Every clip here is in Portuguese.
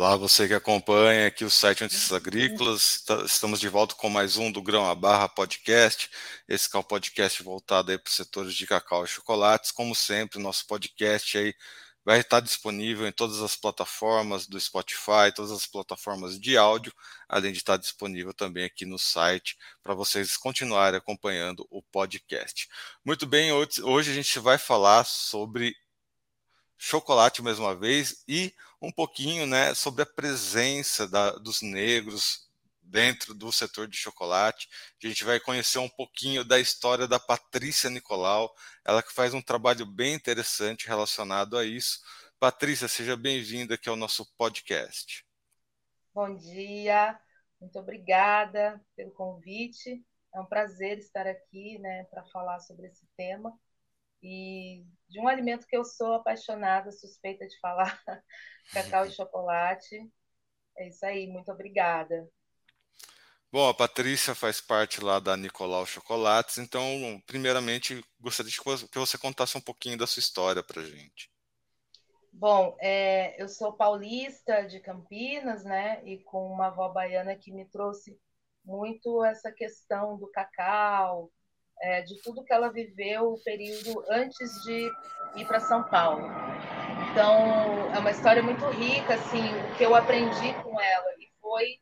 Olá, você que acompanha aqui o site Notícias Agrícolas. Tá, estamos de volta com mais um do Grão a Barra Podcast. Esse é o podcast voltado para os setores de cacau e chocolates. Como sempre, nosso podcast aí vai estar disponível em todas as plataformas do Spotify, todas as plataformas de áudio, além de estar disponível também aqui no site para vocês continuarem acompanhando o podcast. Muito bem, hoje a gente vai falar sobre chocolate mais uma vez e um pouquinho né, sobre a presença da, dos negros dentro do setor de chocolate. A gente vai conhecer um pouquinho da história da Patrícia Nicolau, ela que faz um trabalho bem interessante relacionado a isso. Patrícia, seja bem-vinda aqui ao nosso podcast. Bom dia, muito obrigada pelo convite. É um prazer estar aqui né, para falar sobre esse tema e de um alimento que eu sou apaixonada, suspeita de falar, cacau e chocolate. É isso aí, muito obrigada. Bom, a Patrícia faz parte lá da Nicolau Chocolates, então, primeiramente, gostaria que você contasse um pouquinho da sua história para gente. Bom, é, eu sou paulista de Campinas, né, e com uma avó baiana que me trouxe muito essa questão do cacau, é, de tudo que ela viveu o período antes de ir para São Paulo. Então, é uma história muito rica, assim, o que eu aprendi com ela e foi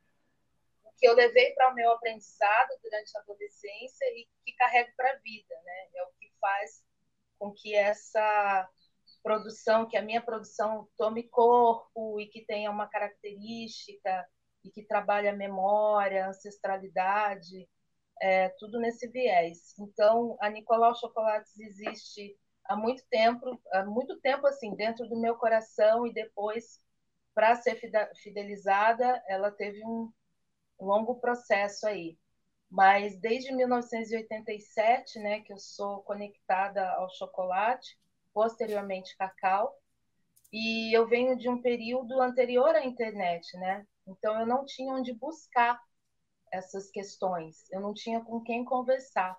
o que eu levei para o meu aprendizado durante a adolescência e que carrego para a vida, né? É o que faz com que essa produção, que a minha produção tome corpo e que tenha uma característica e que trabalhe a memória, a ancestralidade, é, tudo nesse viés. Então, a Nicolau Chocolates existe há muito tempo, há muito tempo assim, dentro do meu coração e depois, para ser fidelizada, ela teve um longo processo aí. Mas desde 1987, né, que eu sou conectada ao chocolate, posteriormente cacau, e eu venho de um período anterior à internet, né? Então eu não tinha onde buscar essas questões. Eu não tinha com quem conversar.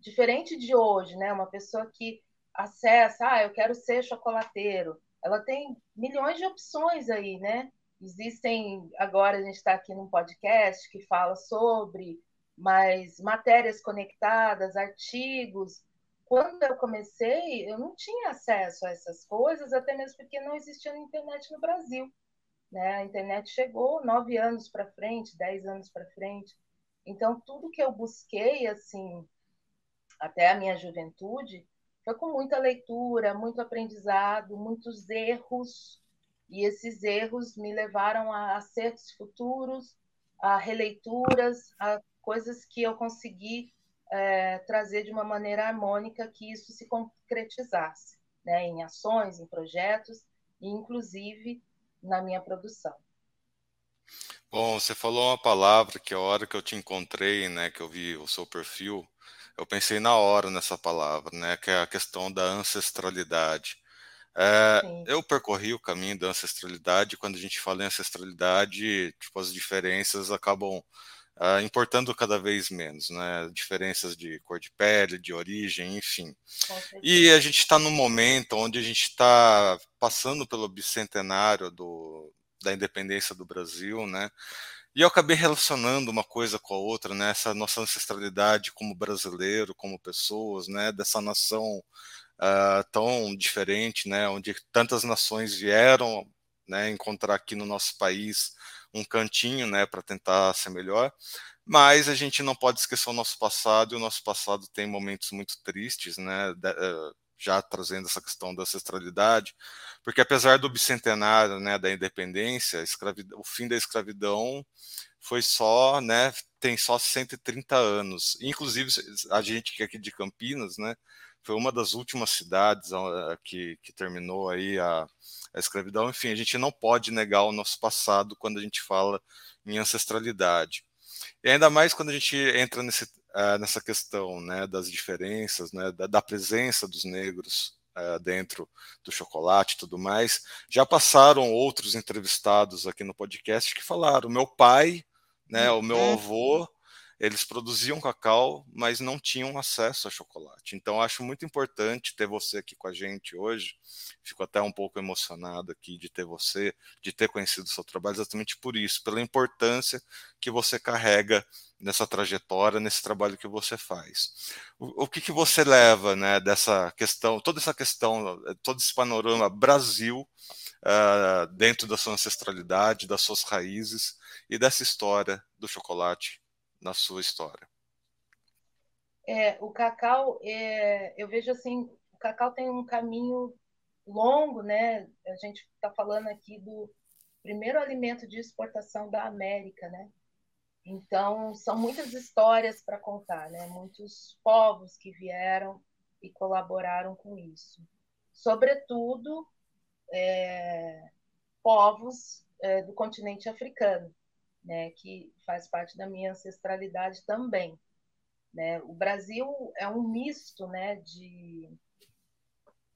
Diferente de hoje, né? Uma pessoa que acessa, ah, eu quero ser chocolateiro. Ela tem milhões de opções aí, né? Existem, agora a gente está aqui num podcast que fala sobre, mas matérias conectadas, artigos. Quando eu comecei, eu não tinha acesso a essas coisas, até mesmo porque não existia internet no Brasil. Né? A internet chegou nove anos para frente, dez anos para frente. Então, tudo que eu busquei, assim, até a minha juventude, foi com muita leitura, muito aprendizado, muitos erros. E esses erros me levaram a acertos futuros, a releituras, a coisas que eu consegui é, trazer de uma maneira harmônica que isso se concretizasse, né? em ações, em projetos, e inclusive na minha produção. Bom, você falou uma palavra que a hora que eu te encontrei, né, que eu vi o seu perfil, eu pensei na hora nessa palavra, né, que é a questão da ancestralidade. É, eu percorri o caminho da ancestralidade. Quando a gente fala em ancestralidade, tipo, as diferenças acabam uh, importando cada vez menos, né? Diferenças de cor de pele, de origem, enfim. E a gente está num momento onde a gente está passando pelo bicentenário do, da independência do Brasil, né? E eu acabei relacionando uma coisa com a outra, né? Essa nossa ancestralidade como brasileiro, como pessoas, né? Dessa nação uh, tão diferente, né? Onde tantas nações vieram, né? Encontrar aqui no nosso país um cantinho, né? Para tentar ser melhor. Mas a gente não pode esquecer o nosso passado e o nosso passado tem momentos muito tristes, né? De, uh, já trazendo essa questão da ancestralidade, porque apesar do bicentenário né, da independência, o fim da escravidão foi só, né, tem só 130 anos. Inclusive, a gente que é aqui de Campinas, né, foi uma das últimas cidades que, que terminou aí a, a escravidão. Enfim, a gente não pode negar o nosso passado quando a gente fala em ancestralidade. E ainda mais quando a gente entra nesse uh, nessa questão né, das diferenças, né, da, da, presença dos negros uh, dentro do chocolate e tudo mais. Já passaram outros entrevistados aqui no podcast que falaram: meu pai, né, o meu uhum. avô, eles produziam cacau, mas não tinham acesso a chocolate. Então, acho muito importante ter você aqui com a gente hoje. Fico até um pouco emocionado aqui de ter você, de ter conhecido o seu trabalho, exatamente por isso, pela importância que você carrega nessa trajetória, nesse trabalho que você faz. O, o que, que você leva né, dessa questão, toda essa questão, todo esse panorama Brasil, uh, dentro da sua ancestralidade, das suas raízes e dessa história do chocolate na sua história? É, o cacau, é, eu vejo assim, o cacau tem um caminho longo, né? A gente está falando aqui do primeiro alimento de exportação da América, né? Então, são muitas histórias para contar, né? Muitos povos que vieram e colaboraram com isso. Sobretudo, é, povos é, do continente africano, né, que faz parte da minha ancestralidade também. Né? O Brasil é um misto né, de,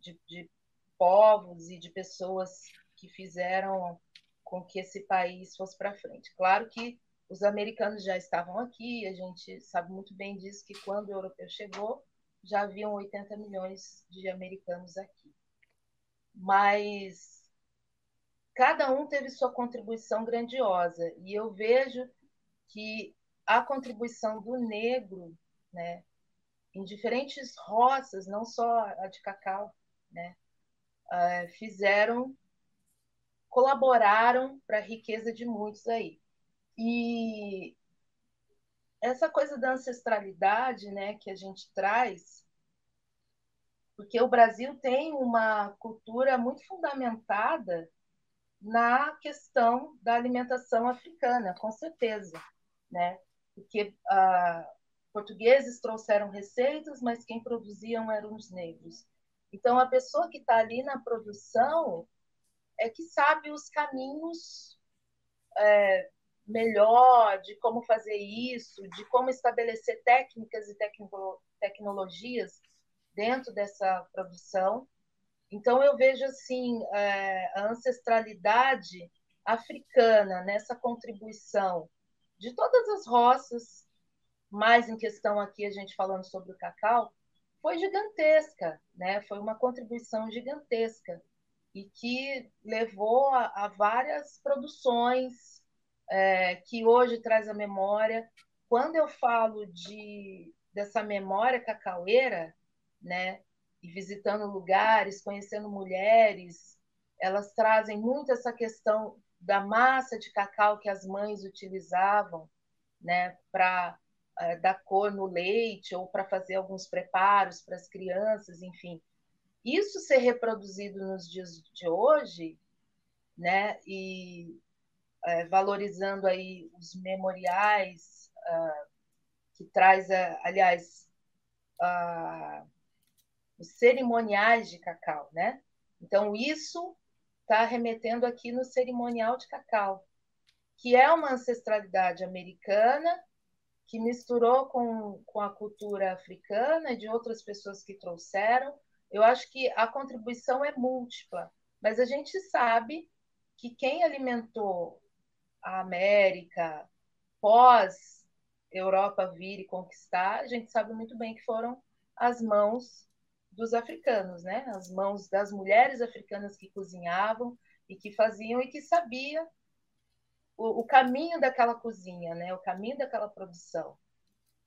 de, de povos e de pessoas que fizeram com que esse país fosse para frente. Claro que os americanos já estavam aqui, a gente sabe muito bem disso, que quando o europeu chegou, já haviam 80 milhões de americanos aqui. Mas cada um teve sua contribuição grandiosa. E eu vejo que a contribuição do negro, né, em diferentes roças, não só a de cacau, né, uh, fizeram, colaboraram para a riqueza de muitos aí. E essa coisa da ancestralidade, né, que a gente traz, porque o Brasil tem uma cultura muito fundamentada na questão da alimentação africana, com certeza, né? Porque ah, portugueses trouxeram receitas, mas quem produziam eram os negros. Então, a pessoa que está ali na produção é que sabe os caminhos é, melhor de como fazer isso, de como estabelecer técnicas e tecno tecnologias dentro dessa produção então, eu vejo assim é, a ancestralidade africana nessa contribuição de todas as roças, mais em questão aqui a gente falando sobre o cacau, foi gigantesca, né? Foi uma contribuição gigantesca e que levou a, a várias produções é, que hoje traz a memória. Quando eu falo de dessa memória cacaueira, né? E visitando lugares, conhecendo mulheres, elas trazem muito essa questão da massa de cacau que as mães utilizavam, né, para é, dar cor no leite ou para fazer alguns preparos para as crianças, enfim. Isso ser reproduzido nos dias de hoje, né, e é, valorizando aí os memoriais uh, que traz, uh, aliás, uh, os cerimoniais de cacau, né? Então, isso está remetendo aqui no cerimonial de cacau, que é uma ancestralidade americana que misturou com, com a cultura africana e de outras pessoas que trouxeram. Eu acho que a contribuição é múltipla, mas a gente sabe que quem alimentou a América pós Europa vir e conquistar, a gente sabe muito bem que foram as mãos dos africanos, né? As mãos das mulheres africanas que cozinhavam e que faziam e que sabia o, o caminho daquela cozinha, né? O caminho daquela produção.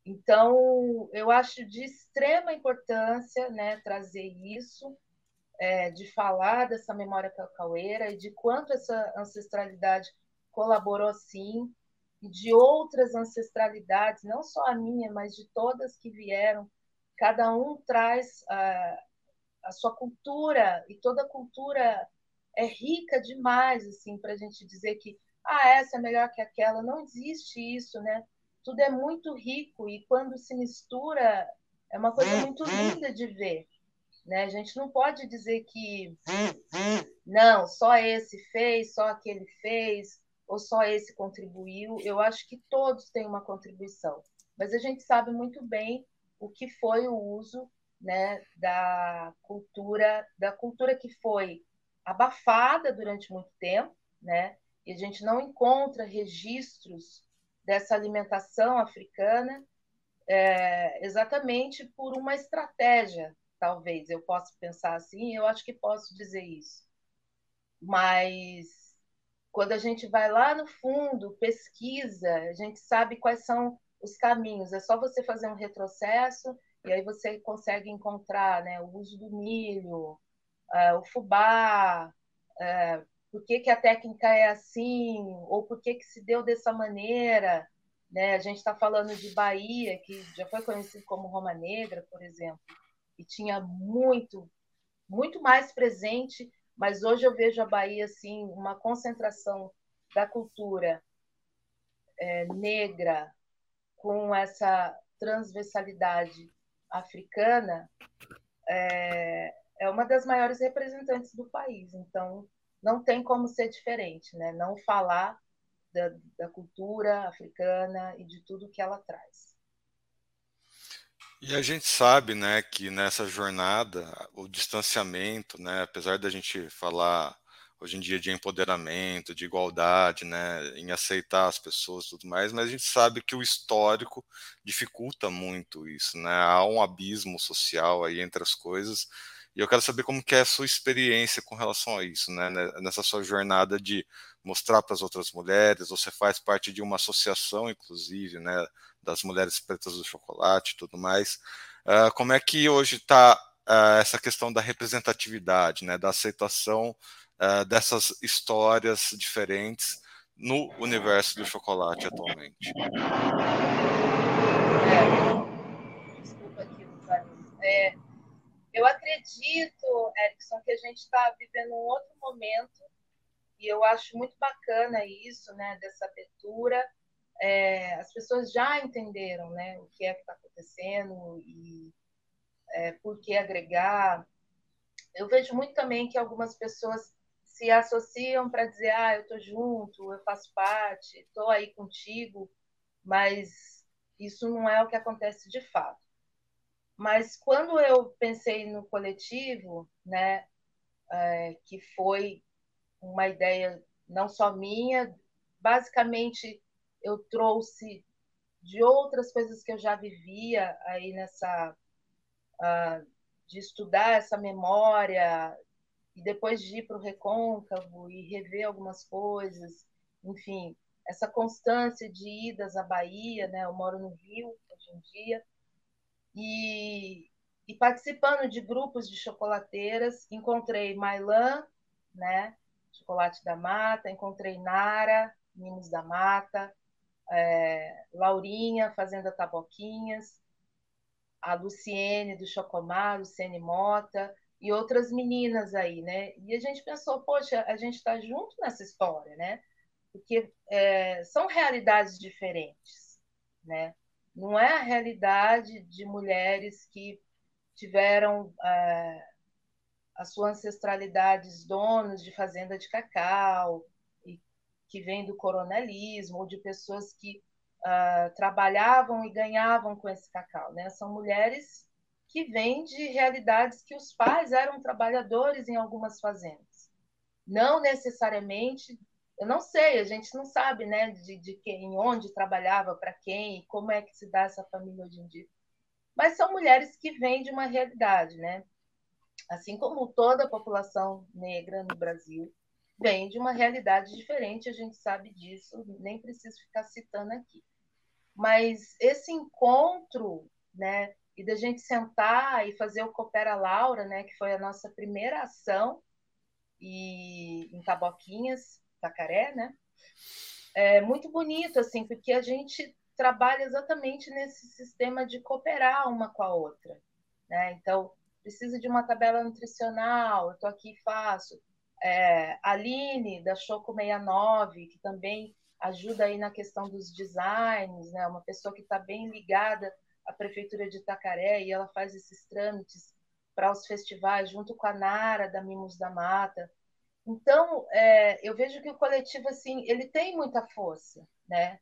Então, eu acho de extrema importância, né, trazer isso, é, de falar dessa memória cacaueira e de quanto essa ancestralidade colaborou sim, e de outras ancestralidades, não só a minha, mas de todas que vieram cada um traz a, a sua cultura e toda cultura é rica demais assim para a gente dizer que ah essa é melhor que aquela. Não existe isso né? Tudo é muito rico e quando se mistura é uma coisa muito linda de ver né? A gente não pode dizer que não só esse fez só aquele fez ou só esse contribuiu. Eu acho que todos têm uma contribuição mas a gente sabe muito bem o que foi o uso né, da cultura, da cultura que foi abafada durante muito tempo, né? E a gente não encontra registros dessa alimentação africana, é, exatamente por uma estratégia, talvez eu possa pensar assim, eu acho que posso dizer isso. Mas quando a gente vai lá no fundo, pesquisa, a gente sabe quais são os caminhos. É só você fazer um retrocesso e aí você consegue encontrar né, o uso do milho, uh, o fubá, uh, por que, que a técnica é assim, ou por que, que se deu dessa maneira. Né? A gente está falando de Bahia, que já foi conhecido como Roma Negra, por exemplo, e tinha muito, muito mais presente, mas hoje eu vejo a Bahia assim, uma concentração da cultura é, negra com essa transversalidade africana é, é uma das maiores representantes do país. Então, não tem como ser diferente, né? Não falar da, da cultura africana e de tudo que ela traz. E a gente sabe, né, que nessa jornada o distanciamento, né, apesar da gente falar hoje em dia de empoderamento, de igualdade, né, em aceitar as pessoas e tudo mais, mas a gente sabe que o histórico dificulta muito isso, né? Há um abismo social aí entre as coisas. E eu quero saber como que é a sua experiência com relação a isso, né? Nessa sua jornada de mostrar para as outras mulheres, você faz parte de uma associação, inclusive, né, das mulheres pretas do chocolate e tudo mais. Uh, como é que hoje está uh, ah, essa questão da representatividade, né, da aceitação uh, dessas histórias diferentes no universo do chocolate atualmente? É, desculpa aqui, é, eu acredito, Erickson, que a gente está vivendo um outro momento e eu acho muito bacana isso, né, dessa abertura. É, as pessoas já entenderam, né, o que é que está acontecendo e é, por que agregar. Eu vejo muito também que algumas pessoas se associam para dizer, ah, eu estou junto, eu faço parte, estou aí contigo, mas isso não é o que acontece de fato. Mas quando eu pensei no coletivo, né, é, que foi uma ideia não só minha, basicamente eu trouxe de outras coisas que eu já vivia aí nessa uh, de estudar essa memória, e depois de ir para o recôncavo e rever algumas coisas, enfim, essa constância de idas à Bahia, né? Eu moro no Rio hoje em dia e, e participando de grupos de chocolateiras, encontrei Mailan, né? Chocolate da Mata, encontrei Nara, Mimos da Mata, é, Laurinha, Fazenda Taboquinhas, a Luciene do Chocomar, Luciene Mota, e outras meninas aí, né? E a gente pensou, poxa, a gente está junto nessa história, né? Porque é, são realidades diferentes, né? Não é a realidade de mulheres que tiveram é, a sua ancestralidade donos de fazenda de cacau, e que vem do coronelismo, ou de pessoas que uh, trabalhavam e ganhavam com esse cacau, né? São mulheres que vem de realidades que os pais eram trabalhadores em algumas fazendas. Não necessariamente, eu não sei, a gente não sabe, né, de, de quem, onde trabalhava, para quem, como é que se dá essa família hoje em dia. Mas são mulheres que vêm de uma realidade, né? Assim como toda a população negra no Brasil vem de uma realidade diferente, a gente sabe disso, nem preciso ficar citando aqui. Mas esse encontro, né, e da gente sentar e fazer o Coopera Laura, né, que foi a nossa primeira ação e em Taboquinhas, Tacaré, né? É muito bonito assim, porque a gente trabalha exatamente nesse sistema de cooperar uma com a outra, né? Então, precisa de uma tabela nutricional, eu tô aqui e faço. É, Aline da Choco 69, que também ajuda aí na questão dos designs, né? Uma pessoa que está bem ligada a prefeitura de Itacaré e ela faz esses trâmites para os festivais junto com a Nara da Mimos da Mata. Então, é, eu vejo que o coletivo assim, ele tem muita força, né?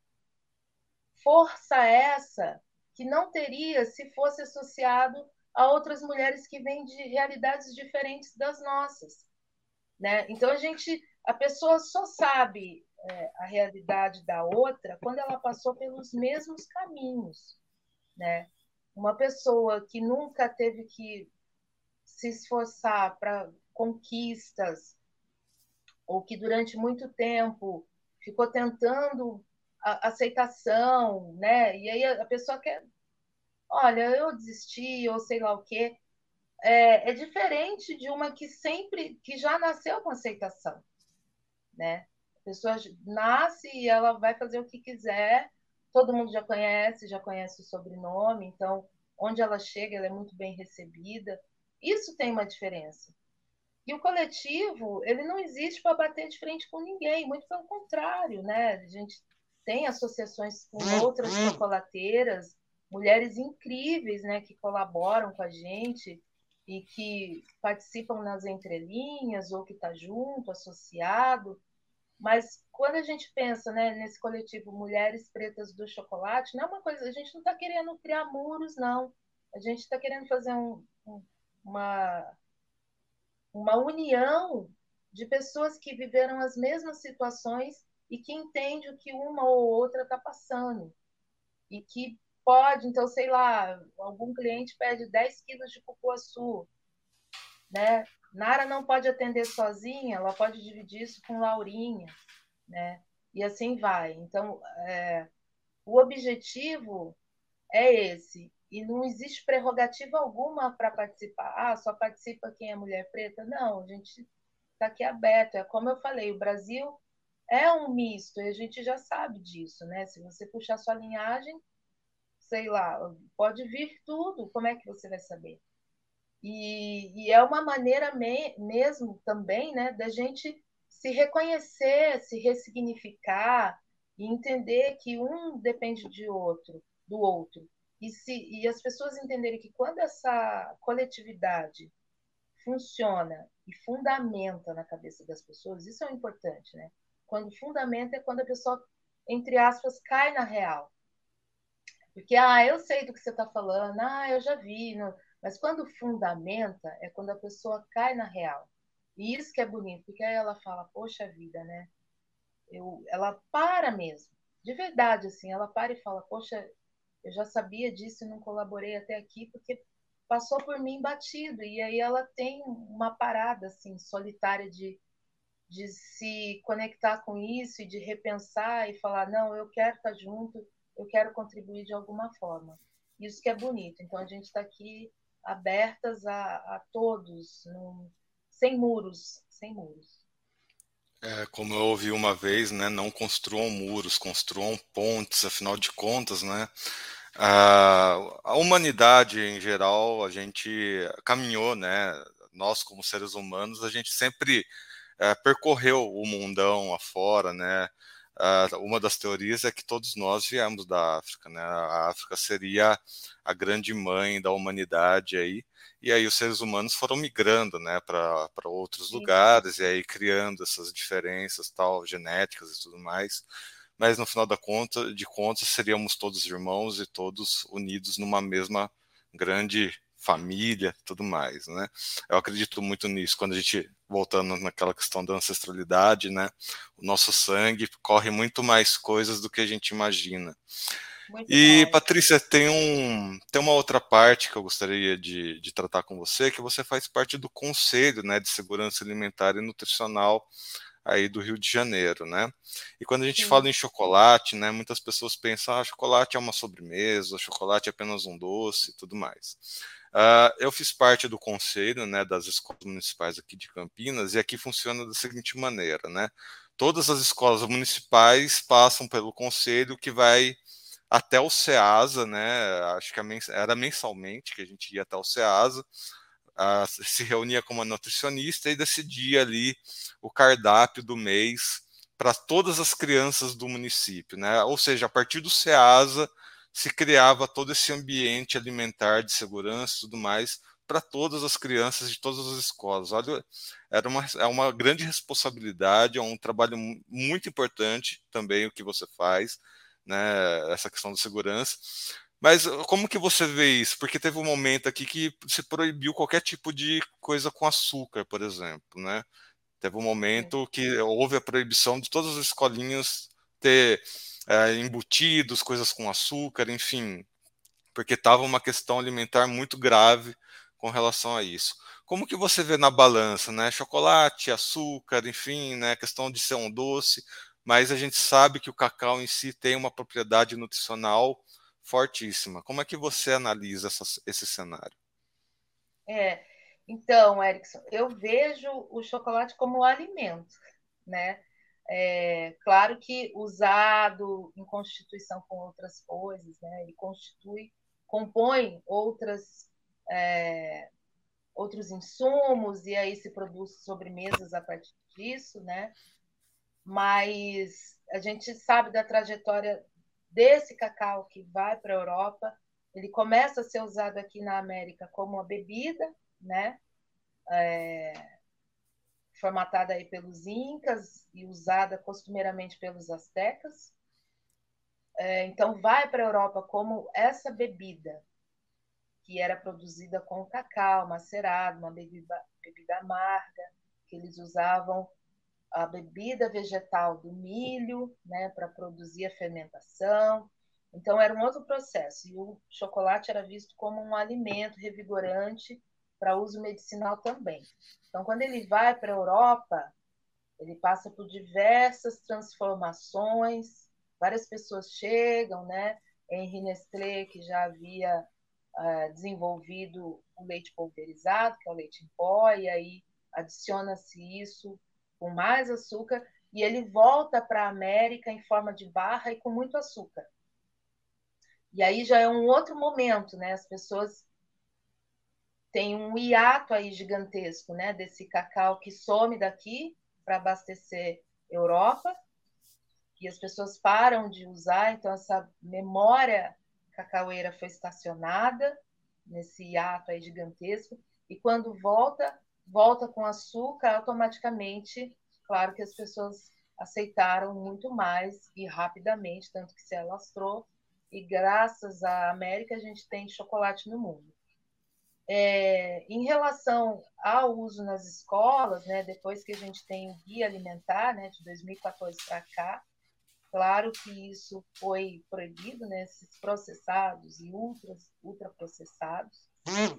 Força essa que não teria se fosse associado a outras mulheres que vêm de realidades diferentes das nossas, né? Então a gente, a pessoa só sabe é, a realidade da outra quando ela passou pelos mesmos caminhos, né? Uma pessoa que nunca teve que se esforçar para conquistas ou que durante muito tempo ficou tentando a aceitação, né? E aí a pessoa quer, olha, eu desisti ou sei lá o quê. É, é diferente de uma que sempre, que já nasceu com aceitação, né? A pessoa nasce e ela vai fazer o que quiser, todo mundo já conhece, já conhece o sobrenome, então onde ela chega, ela é muito bem recebida. Isso tem uma diferença. E o coletivo, ele não existe para bater de frente com ninguém, muito pelo contrário, né? A gente tem associações com outras chocolateiras, mulheres incríveis, né, que colaboram com a gente e que participam nas entrelinhas ou que está junto, associado. Mas quando a gente pensa né, nesse coletivo Mulheres Pretas do Chocolate, não é uma coisa, a gente não está querendo criar muros, não. A gente está querendo fazer um, um, uma, uma união de pessoas que viveram as mesmas situações e que entende o que uma ou outra está passando. E que pode, então, sei lá, algum cliente pede 10 quilos de cupuaçu, né? Nara não pode atender sozinha, ela pode dividir isso com Laurinha, né? E assim vai. Então, é, o objetivo é esse. E não existe prerrogativa alguma para participar. Ah, só participa quem é mulher preta? Não, a gente está aqui aberto. É como eu falei, o Brasil é um misto, e a gente já sabe disso, né? Se você puxar sua linhagem, sei lá, pode vir tudo, como é que você vai saber? E, e é uma maneira me, mesmo também, né, da gente se reconhecer, se ressignificar e entender que um depende de outro, do outro. E, se, e as pessoas entenderem que quando essa coletividade funciona e fundamenta na cabeça das pessoas, isso é importante, né? Quando fundamenta é quando a pessoa, entre aspas, cai na real. Porque, ah, eu sei do que você está falando, ah, eu já vi. Mas quando fundamenta é quando a pessoa cai na real. E isso que é bonito, porque aí ela fala, poxa vida, né? Eu, ela para mesmo, de verdade, assim, ela para e fala, poxa, eu já sabia disso e não colaborei até aqui porque passou por mim batido. E aí ela tem uma parada assim solitária de, de se conectar com isso e de repensar e falar: não, eu quero estar junto, eu quero contribuir de alguma forma. Isso que é bonito. Então a gente está aqui abertas a, a todos, num, sem muros, sem muros. É, como eu ouvi uma vez, né, não construam muros, construam pontes, afinal de contas, né, a, a humanidade em geral, a gente caminhou, né, nós como seres humanos, a gente sempre é, percorreu o mundão afora, né, uma das teorias é que todos nós viemos da África, né? A África seria a grande mãe da humanidade aí, e aí os seres humanos foram migrando, né, para outros Sim. lugares e aí criando essas diferenças tal genéticas e tudo mais. Mas no final da conta, de contas, seríamos todos irmãos e todos unidos numa mesma grande família, tudo mais, né? Eu acredito muito nisso. Quando a gente voltando naquela questão da ancestralidade, né? O nosso sangue corre muito mais coisas do que a gente imagina. Muito e. Patrícia, tem, um, tem uma outra parte que eu gostaria de, de tratar com você, que você faz parte do Conselho né, de Segurança Alimentar e Nutricional aí do Rio de Janeiro, né? E quando a gente Sim. fala em chocolate, né, muitas pessoas pensam, ah, chocolate é uma sobremesa, chocolate é apenas um doce e tudo mais. Uh, eu fiz parte do conselho né, das escolas municipais aqui de Campinas e aqui funciona da seguinte maneira, né? Todas as escolas municipais passam pelo conselho que vai até o SEASA, né? Acho que era mensalmente que a gente ia até o SEASA, uh, se reunia com uma nutricionista e decidia ali o cardápio do mês para todas as crianças do município, né? Ou seja, a partir do SEASA se criava todo esse ambiente alimentar de segurança e tudo mais para todas as crianças de todas as escolas. Olha, era uma, é uma grande responsabilidade, é um trabalho muito importante também o que você faz, né, essa questão da segurança. Mas como que você vê isso? Porque teve um momento aqui que se proibiu qualquer tipo de coisa com açúcar, por exemplo, né? Teve um momento que houve a proibição de todas as escolinhas ter é, embutidos, coisas com açúcar, enfim, porque estava uma questão alimentar muito grave com relação a isso. Como que você vê na balança, né? Chocolate, açúcar, enfim, né? Questão de ser um doce, mas a gente sabe que o cacau em si tem uma propriedade nutricional fortíssima. Como é que você analisa essa, esse cenário? É, então, Erickson, eu vejo o chocolate como alimento, né? É, claro que usado em constituição com outras coisas, né? Ele constitui, compõe outras é, outros insumos e aí se produz sobremesas a partir disso, né? Mas a gente sabe da trajetória desse cacau que vai para a Europa. Ele começa a ser usado aqui na América como uma bebida, né? É, formatada aí pelos incas e usada costumeiramente pelos astecas. É, então vai para a Europa como essa bebida que era produzida com cacau macerado, uma bebida, bebida amarga, que eles usavam a bebida vegetal do milho, né, para produzir a fermentação. Então era um outro processo. E o chocolate era visto como um alimento revigorante para uso medicinal também. Então quando ele vai para a Europa, ele passa por diversas transformações. Várias pessoas chegam, né? Henri Nestlé, que já havia uh, desenvolvido o leite pulverizado, que é o leite em pó, e aí adiciona-se isso com mais açúcar e ele volta para a América em forma de barra e com muito açúcar. E aí já é um outro momento, né? As pessoas têm um hiato aí gigantesco, né? Desse cacau que some daqui para abastecer Europa e as pessoas param de usar, então essa memória cacaueira foi estacionada nesse hiato aí gigantesco e quando volta volta com açúcar, automaticamente, claro que as pessoas aceitaram muito mais e rapidamente, tanto que se alastrou. E graças à América, a gente tem chocolate no mundo. É, em relação ao uso nas escolas, né, depois que a gente tem o Guia Alimentar, né, de 2014 para cá, claro que isso foi proibido, né, esses processados e ultras, ultraprocessados,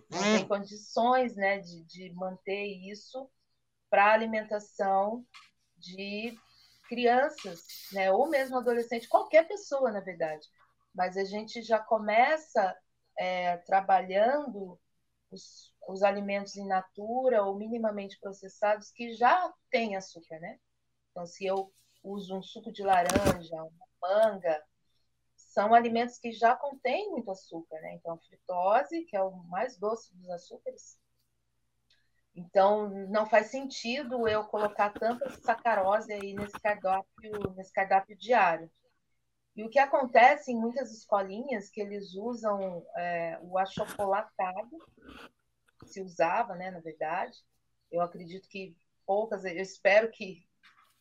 não tem condições né, de, de manter isso para alimentação de crianças, né, ou mesmo adolescente, qualquer pessoa, na verdade. Mas a gente já começa é, trabalhando os, os alimentos in natura ou minimamente processados que já têm açúcar, né? Então, se eu uso um suco de laranja, uma manga, são alimentos que já contêm muito açúcar, né? Então, a fritose, que é o mais doce dos açúcares. Então, não faz sentido eu colocar tanta sacarose aí nesse cardápio, nesse cardápio diário. E o que acontece em muitas escolinhas que eles usam é, o achocolatado, se usava, né, na verdade. Eu acredito que poucas, eu espero que,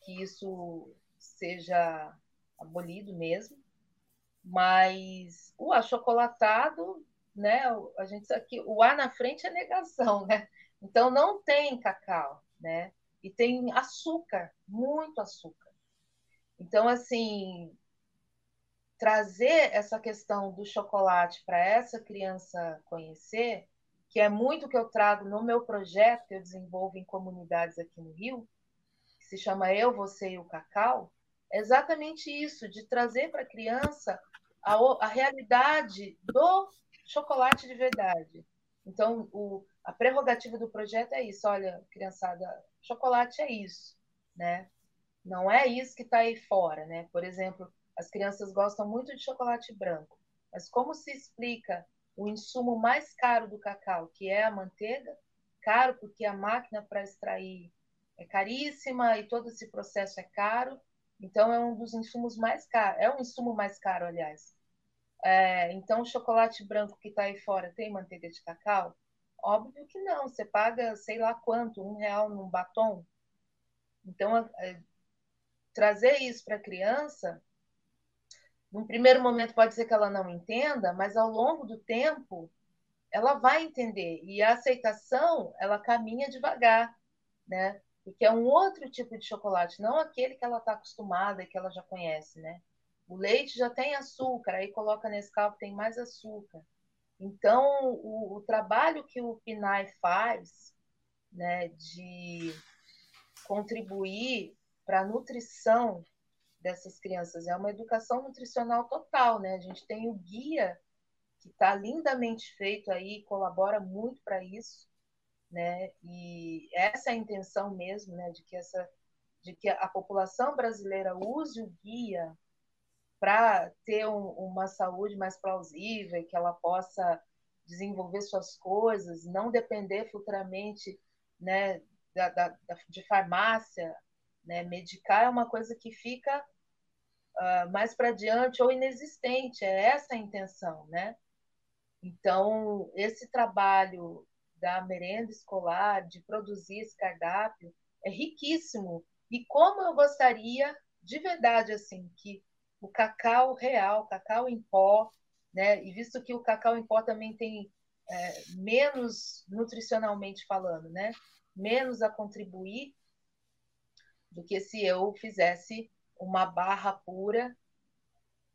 que isso seja abolido mesmo mas o achocolatado, né? A gente aqui, o A na frente é negação, né? Então não tem cacau, né? E tem açúcar, muito açúcar. Então assim, trazer essa questão do chocolate para essa criança conhecer, que é muito que eu trago no meu projeto que eu desenvolvo em comunidades aqui no Rio, que se chama Eu, Você e o Cacau, é exatamente isso, de trazer para a criança a, realidade do chocolate de verdade. Então, o, a prerrogativa do projeto é isso. Olha, criançada, chocolate é isso, né? Não é isso que está aí fora, né? Por exemplo, as crianças gostam muito de chocolate branco, mas como se explica o insumo mais caro do cacau, que é a manteiga? Caro porque a máquina para extrair é caríssima e todo esse processo é caro. Então, é um dos insumos mais caros. É um insumo mais caro, aliás. É, então, o chocolate branco que está aí fora tem manteiga de cacau? Óbvio que não. Você paga, sei lá quanto, um real num batom. Então, é, trazer isso para a criança, num primeiro momento pode ser que ela não entenda, mas ao longo do tempo ela vai entender. E a aceitação, ela caminha devagar, né? porque é um outro tipo de chocolate, não aquele que ela está acostumada e que ela já conhece, né? O leite já tem açúcar, aí coloca nesse que tem mais açúcar. Então, o, o trabalho que o PNAE faz, né, de contribuir para a nutrição dessas crianças é uma educação nutricional total, né? A gente tem o guia que está lindamente feito aí, colabora muito para isso, né? E essa é a intenção mesmo, né? De que essa, de que a população brasileira use o guia para ter um, uma saúde mais plausível, que ela possa desenvolver suas coisas, não depender futuramente, né? Da, da, de farmácia, né? Medicar é uma coisa que fica uh, mais para diante ou inexistente. É essa a intenção, né? Então, esse trabalho da merenda escolar, de produzir esse cardápio, é riquíssimo. E como eu gostaria, de verdade, assim, que o cacau real, cacau em pó, né? E visto que o cacau em pó também tem é, menos nutricionalmente falando, né? Menos a contribuir do que se eu fizesse uma barra pura.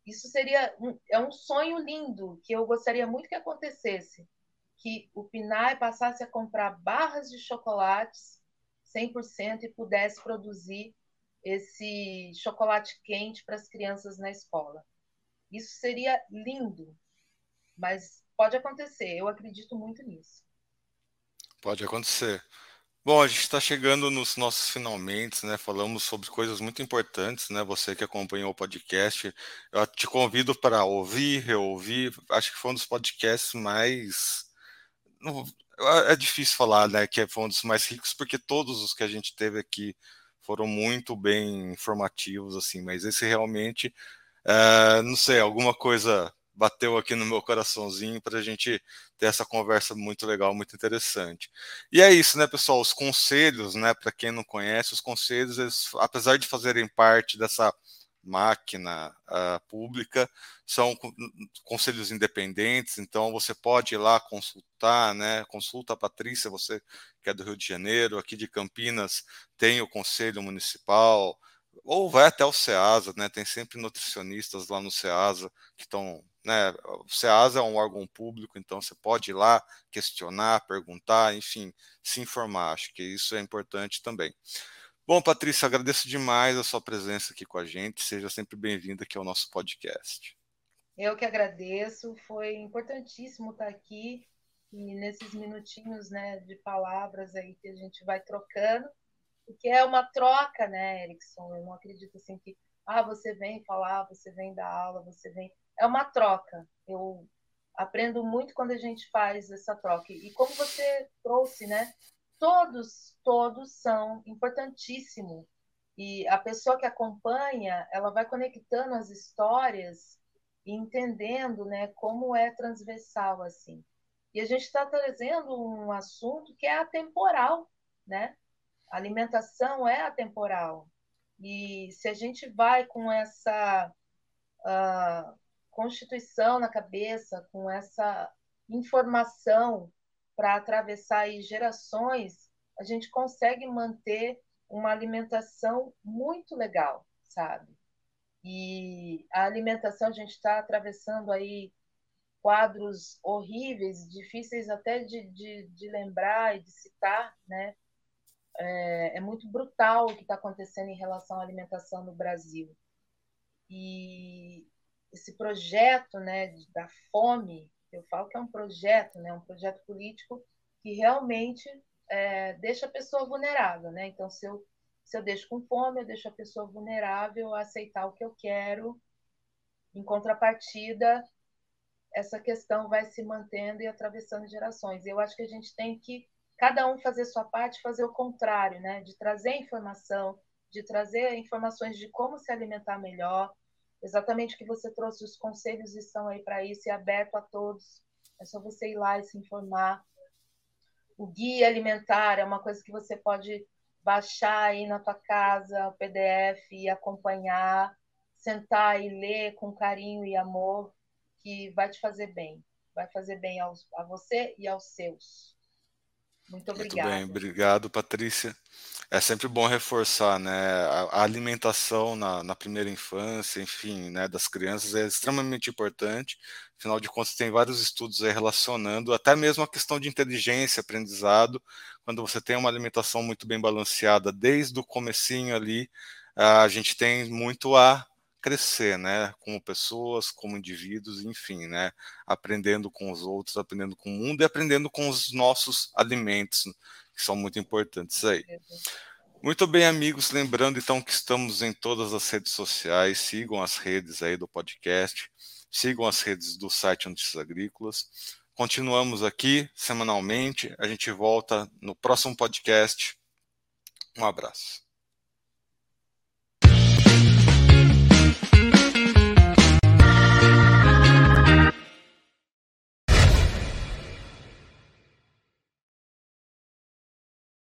Isso seria um, é um sonho lindo que eu gostaria muito que acontecesse que o PNAE passasse a comprar barras de chocolates 100% e pudesse produzir esse chocolate quente para as crianças na escola. Isso seria lindo, mas pode acontecer, eu acredito muito nisso. Pode acontecer. Bom, a gente está chegando nos nossos finalmente, né? Falamos sobre coisas muito importantes, né? Você que acompanhou o podcast, eu te convido para ouvir, reouvir. Acho que foi um dos podcasts mais é difícil falar, né, que foi um dos mais ricos, porque todos os que a gente teve aqui foram muito bem informativos, assim, mas esse realmente, é, não sei, alguma coisa bateu aqui no meu coraçãozinho para a gente ter essa conversa muito legal, muito interessante. E é isso, né, pessoal? Os conselhos, né, para quem não conhece, os conselhos, eles, apesar de fazerem parte dessa máquina uh, pública, são conselhos independentes, então você pode ir lá consultar, né? Consulta a Patrícia, você que é do Rio de Janeiro, aqui de Campinas tem o Conselho Municipal, ou vai até o SEASA, né? Tem sempre nutricionistas lá no SEASA que estão, né? O SEASA é um órgão público, então você pode ir lá questionar, perguntar, enfim, se informar. Acho que isso é importante também. Bom, Patrícia, agradeço demais a sua presença aqui com a gente. Seja sempre bem-vinda aqui ao nosso podcast. Eu que agradeço. Foi importantíssimo estar aqui e nesses minutinhos, né, de palavras aí que a gente vai trocando, porque é uma troca, né, Erickson? Eu não acredito assim que ah, você vem falar, você vem dar aula, você vem. É uma troca. Eu aprendo muito quando a gente faz essa troca. E como você trouxe, né? todos, todos são importantíssimos. E a pessoa que acompanha, ela vai conectando as histórias e entendendo né, como é transversal assim. E a gente está trazendo um assunto que é atemporal, né? A alimentação é atemporal. E se a gente vai com essa uh, constituição na cabeça, com essa informação para atravessar aí gerações, a gente consegue manter uma alimentação muito legal, sabe? E a alimentação, a gente está atravessando aí quadros horríveis, difíceis até de, de, de lembrar e de citar, né? É, é muito brutal o que está acontecendo em relação à alimentação no Brasil. E esse projeto né, da fome eu falo que é um projeto, né, um projeto político que realmente é, deixa a pessoa vulnerável, né? Então, se eu, se eu deixo com fome, eu deixo a pessoa vulnerável a aceitar o que eu quero. Em contrapartida, essa questão vai se mantendo e atravessando gerações. Eu acho que a gente tem que cada um fazer sua parte, fazer o contrário, né? De trazer informação, de trazer informações de como se alimentar melhor, exatamente o que você trouxe, os conselhos estão aí para isso e aberto a todos. É só você ir lá e se informar. O guia alimentar é uma coisa que você pode baixar aí na tua casa, o PDF e acompanhar, sentar e ler com carinho e amor, que vai te fazer bem. Vai fazer bem aos, a você e aos seus. Muito obrigada. Muito bem, obrigado, Patrícia. É sempre bom reforçar, né? A, alimentação na, na, primeira infância, enfim, né, das crianças é extremamente importante. Afinal de contas, tem vários estudos relacionando até mesmo a questão de inteligência, aprendizado. Quando você tem uma alimentação muito bem balanceada desde o comecinho ali, a gente tem muito a crescer, né, como pessoas, como indivíduos, enfim, né, aprendendo com os outros, aprendendo com o mundo e aprendendo com os nossos alimentos, que são muito importantes aí. Muito bem, amigos. Lembrando então que estamos em todas as redes sociais. Sigam as redes aí do podcast, sigam as redes do site Notícias Agrícolas. Continuamos aqui semanalmente. A gente volta no próximo podcast. Um abraço.